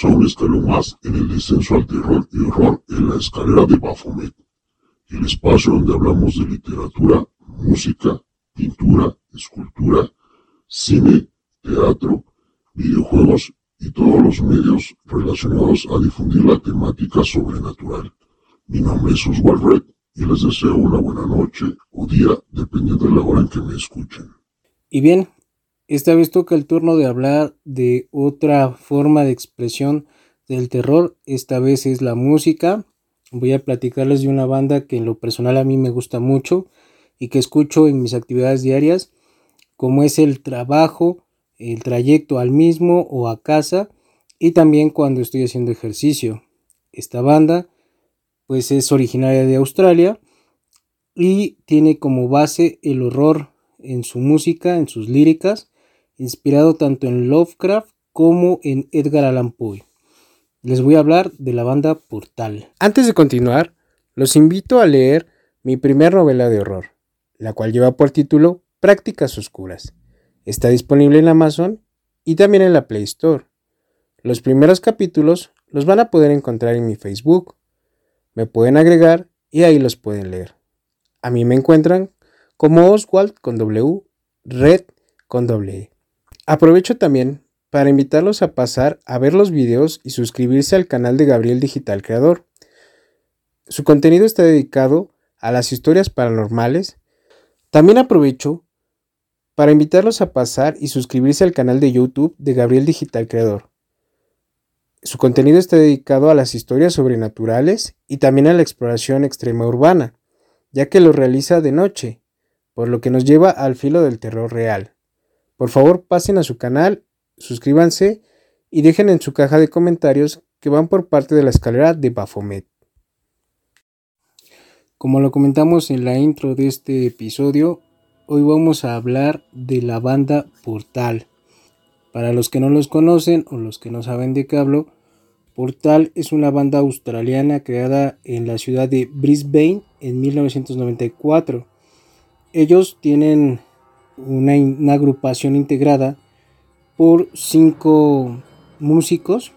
A un escalón más en el descenso al terror y horror en la escalera de Baphomet, el espacio donde hablamos de literatura, música, pintura, escultura, cine, teatro, videojuegos y todos los medios relacionados a difundir la temática sobrenatural. Mi nombre es Oswald Red y les deseo una buena noche o día dependiendo de la hora en que me escuchen. Y bien, esta vez toca el turno de hablar de otra forma de expresión del terror. Esta vez es la música. Voy a platicarles de una banda que en lo personal a mí me gusta mucho y que escucho en mis actividades diarias, como es el trabajo, el trayecto al mismo o a casa y también cuando estoy haciendo ejercicio. Esta banda pues es originaria de Australia y tiene como base el horror en su música, en sus líricas inspirado tanto en Lovecraft como en Edgar Allan Poe. Les voy a hablar de la banda Portal. Antes de continuar, los invito a leer mi primera novela de horror, la cual lleva por título Prácticas Oscuras. Está disponible en Amazon y también en la Play Store. Los primeros capítulos los van a poder encontrar en mi Facebook. Me pueden agregar y ahí los pueden leer. A mí me encuentran como Oswald con W, Red con W. Aprovecho también para invitarlos a pasar a ver los videos y suscribirse al canal de Gabriel Digital Creador. Su contenido está dedicado a las historias paranormales. También aprovecho para invitarlos a pasar y suscribirse al canal de YouTube de Gabriel Digital Creador. Su contenido está dedicado a las historias sobrenaturales y también a la exploración extrema urbana, ya que lo realiza de noche, por lo que nos lleva al filo del terror real. Por favor, pasen a su canal, suscríbanse y dejen en su caja de comentarios que van por parte de la escalera de Baphomet. Como lo comentamos en la intro de este episodio, hoy vamos a hablar de la banda Portal. Para los que no los conocen o los que no saben de qué hablo, Portal es una banda australiana creada en la ciudad de Brisbane en 1994. Ellos tienen una, agrupación integrada por cinco músicos,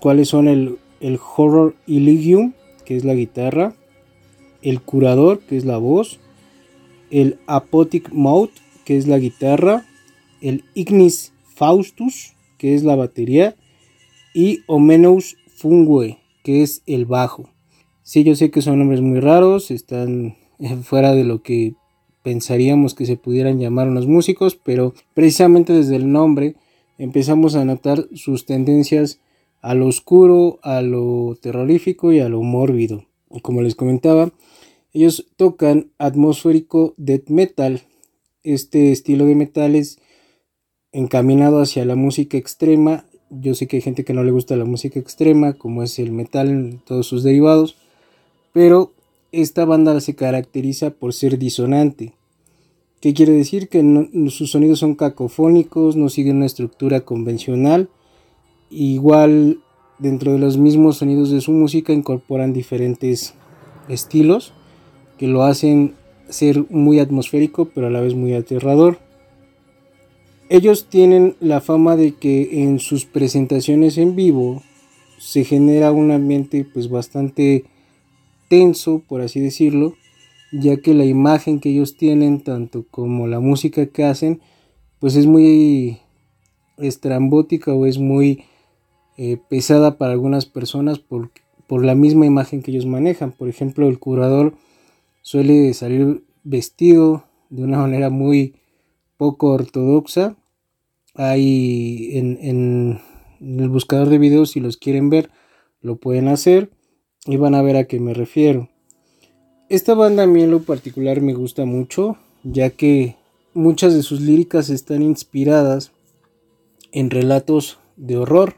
cuales son el, el Horror Iligium, que es la guitarra, el Curador, que es la voz, el Apotic Mouth, que es la guitarra, el Ignis Faustus, que es la batería, y Omenous Fungue, que es el bajo. Sí, yo sé que son nombres muy raros, están fuera de lo que pensaríamos que se pudieran llamar unos músicos, pero precisamente desde el nombre empezamos a notar sus tendencias a lo oscuro, a lo terrorífico y a lo mórbido. Como les comentaba, ellos tocan atmosférico death metal. Este estilo de metal es encaminado hacia la música extrema. Yo sé que hay gente que no le gusta la música extrema, como es el metal en todos sus derivados, pero esta banda se caracteriza por ser disonante. ¿Qué quiere decir? Que sus sonidos son cacofónicos, no siguen una estructura convencional. Igual dentro de los mismos sonidos de su música incorporan diferentes estilos que lo hacen ser muy atmosférico pero a la vez muy aterrador. Ellos tienen la fama de que en sus presentaciones en vivo se genera un ambiente pues bastante tenso, por así decirlo, ya que la imagen que ellos tienen, tanto como la música que hacen, pues es muy estrambótica o es muy eh, pesada para algunas personas por, por la misma imagen que ellos manejan. Por ejemplo, el curador suele salir vestido de una manera muy poco ortodoxa. Hay en, en el buscador de videos, si los quieren ver, lo pueden hacer y van a ver a qué me refiero. Esta banda a mí en lo particular me gusta mucho, ya que muchas de sus líricas están inspiradas en relatos de horror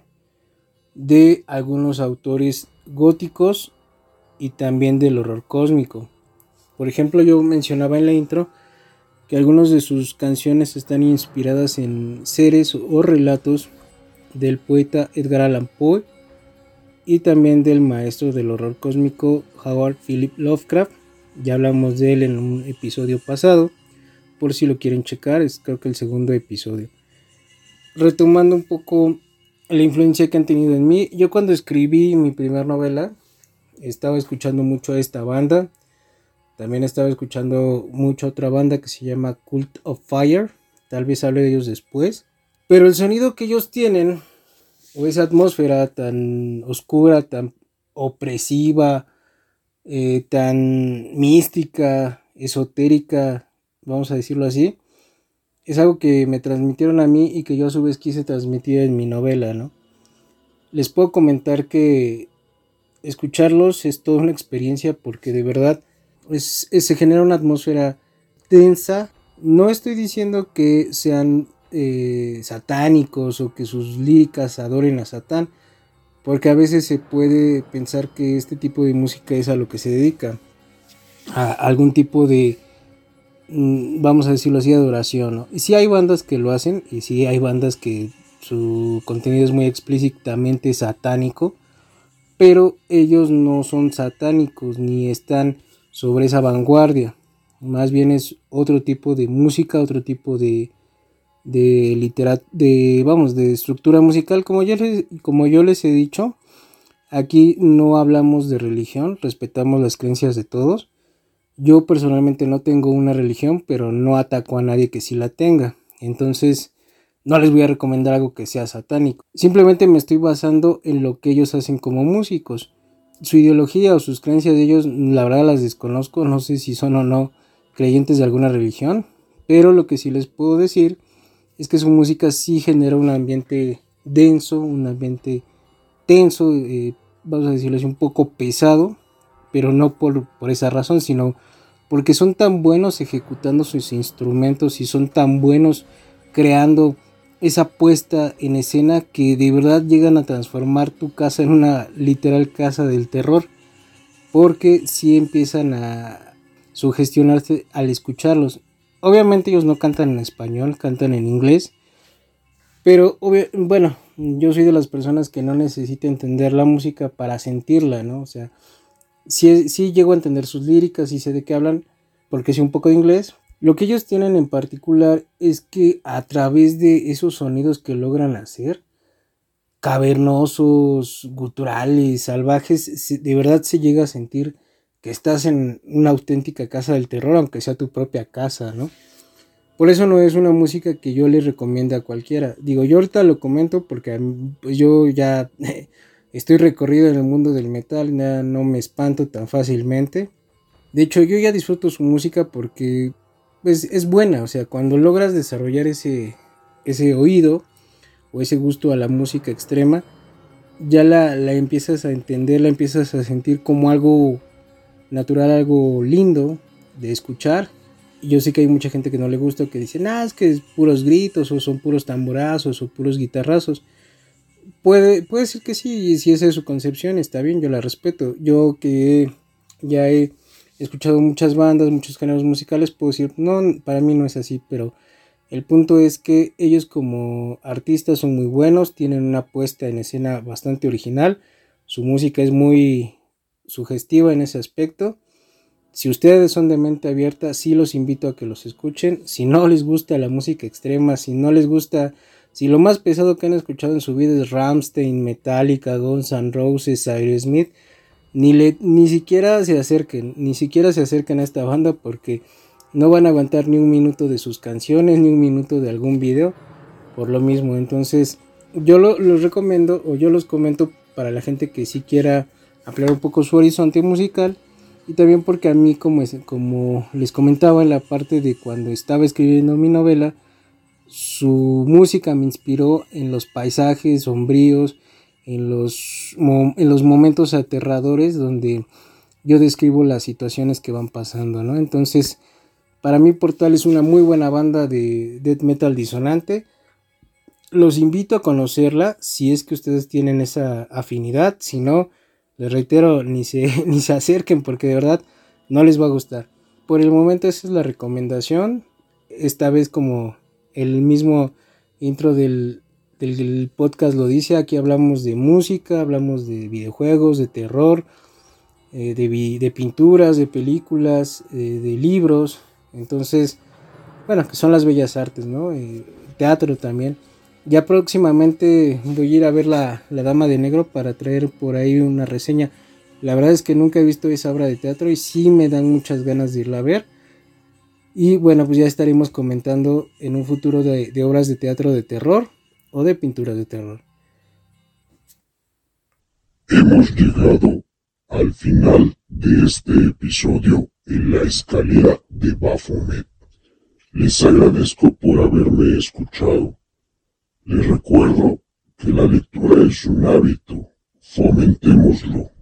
de algunos autores góticos y también del horror cósmico. Por ejemplo, yo mencionaba en la intro que algunas de sus canciones están inspiradas en seres o relatos del poeta Edgar Allan Poe y también del maestro del horror cósmico Howard Philip Lovecraft. Ya hablamos de él en un episodio pasado, por si lo quieren checar, es creo que el segundo episodio. Retomando un poco la influencia que han tenido en mí. Yo cuando escribí mi primera novela, estaba escuchando mucho a esta banda. También estaba escuchando mucho a otra banda que se llama Cult of Fire. Tal vez hable de ellos después. Pero el sonido que ellos tienen, o esa atmósfera tan oscura, tan opresiva, eh, tan mística, esotérica, vamos a decirlo así, es algo que me transmitieron a mí y que yo a su vez quise transmitir en mi novela, ¿no? Les puedo comentar que escucharlos es toda una experiencia porque de verdad se genera una atmósfera tensa. No estoy diciendo que sean eh, satánicos o que sus líricas adoren a Satán, porque a veces se puede pensar que este tipo de música es a lo que se dedica, a algún tipo de Mm, vamos a decirlo así, adoración. ¿no? Y sí hay bandas que lo hacen y sí hay bandas que su contenido es muy explícitamente satánico, pero ellos no son satánicos ni están sobre esa vanguardia. Más bien es otro tipo de música, otro tipo de de literat de vamos de estructura musical como yo les, como yo les he dicho aquí no hablamos de religión respetamos las creencias de todos yo personalmente no tengo una religión, pero no ataco a nadie que sí la tenga. Entonces, no les voy a recomendar algo que sea satánico. Simplemente me estoy basando en lo que ellos hacen como músicos. Su ideología o sus creencias de ellos, la verdad las desconozco, no sé si son o no creyentes de alguna religión, pero lo que sí les puedo decir es que su música sí genera un ambiente denso, un ambiente tenso, eh, vamos a decirlo así, un poco pesado, pero no por, por esa razón, sino porque son tan buenos ejecutando sus instrumentos y son tan buenos creando esa puesta en escena que de verdad llegan a transformar tu casa en una literal casa del terror porque si empiezan a sugestionarse al escucharlos obviamente ellos no cantan en español cantan en inglés pero bueno yo soy de las personas que no necesita entender la música para sentirla no o sea sí, llego a entender sus líricas y sé de qué hablan, porque sé un poco de inglés. Lo que ellos tienen en particular es que a través de esos sonidos que logran hacer, cavernosos, guturales, salvajes, de verdad se llega a sentir que estás en una auténtica casa del terror, aunque sea tu propia casa, ¿no? Por eso no es una música que yo le recomiende a cualquiera. Digo, yo ahorita lo comento porque pues yo ya Estoy recorrido en el mundo del metal, ya no me espanto tan fácilmente. De hecho, yo ya disfruto su música porque pues, es buena, o sea, cuando logras desarrollar ese, ese oído o ese gusto a la música extrema, ya la, la empiezas a entender, la empiezas a sentir como algo natural, algo lindo de escuchar. Y yo sé que hay mucha gente que no le gusta, que dice, ah, es que es puros gritos, o son puros tamborazos, o puros guitarrazos. Puede, puede ser que sí, y si esa es su concepción, está bien, yo la respeto. Yo que ya he escuchado muchas bandas, muchos géneros musicales, puedo decir, no, para mí no es así, pero el punto es que ellos como artistas son muy buenos, tienen una puesta en escena bastante original, su música es muy sugestiva en ese aspecto. Si ustedes son de mente abierta, sí los invito a que los escuchen. Si no les gusta la música extrema, si no les gusta si lo más pesado que han escuchado en su vida es Ramstein, Metallica, Guns N' Roses, Aerosmith, ni, le, ni siquiera se acerquen, ni siquiera se acerquen a esta banda porque no van a aguantar ni un minuto de sus canciones, ni un minuto de algún video, por lo mismo. Entonces, yo lo, los recomiendo o yo los comento para la gente que sí quiera ampliar un poco su horizonte musical y también porque a mí, como, como les comentaba en la parte de cuando estaba escribiendo mi novela, su música me inspiró en los paisajes sombríos, en los, en los momentos aterradores donde yo describo las situaciones que van pasando, ¿no? Entonces, para mí Portal es una muy buena banda de death metal disonante. Los invito a conocerla si es que ustedes tienen esa afinidad. Si no, les reitero, ni se, ni se acerquen porque de verdad no les va a gustar. Por el momento esa es la recomendación. Esta vez como el mismo intro del, podcast lo dice, aquí hablamos de música, hablamos de videojuegos, de terror, eh, de, pinturas, de películas, eh, de libros, entonces, bueno, que son las bellas artes, ¿no? Eh, teatro también. Ya próximamente voy a ir a ver la, la Dama de Negro para traer por ahí una reseña. La verdad es que nunca he visto esa obra de teatro y sí me dan muchas ganas de irla a ver. Y bueno, pues ya estaremos comentando en un futuro de, obras de teatro de terror o de pintura de terror. Hemos llegado al final de este episodio en la escalera de Baphomet. Les agradezco por haberme escuchado. Les recuerdo que la lectura es un hábito. Fomentémoslo.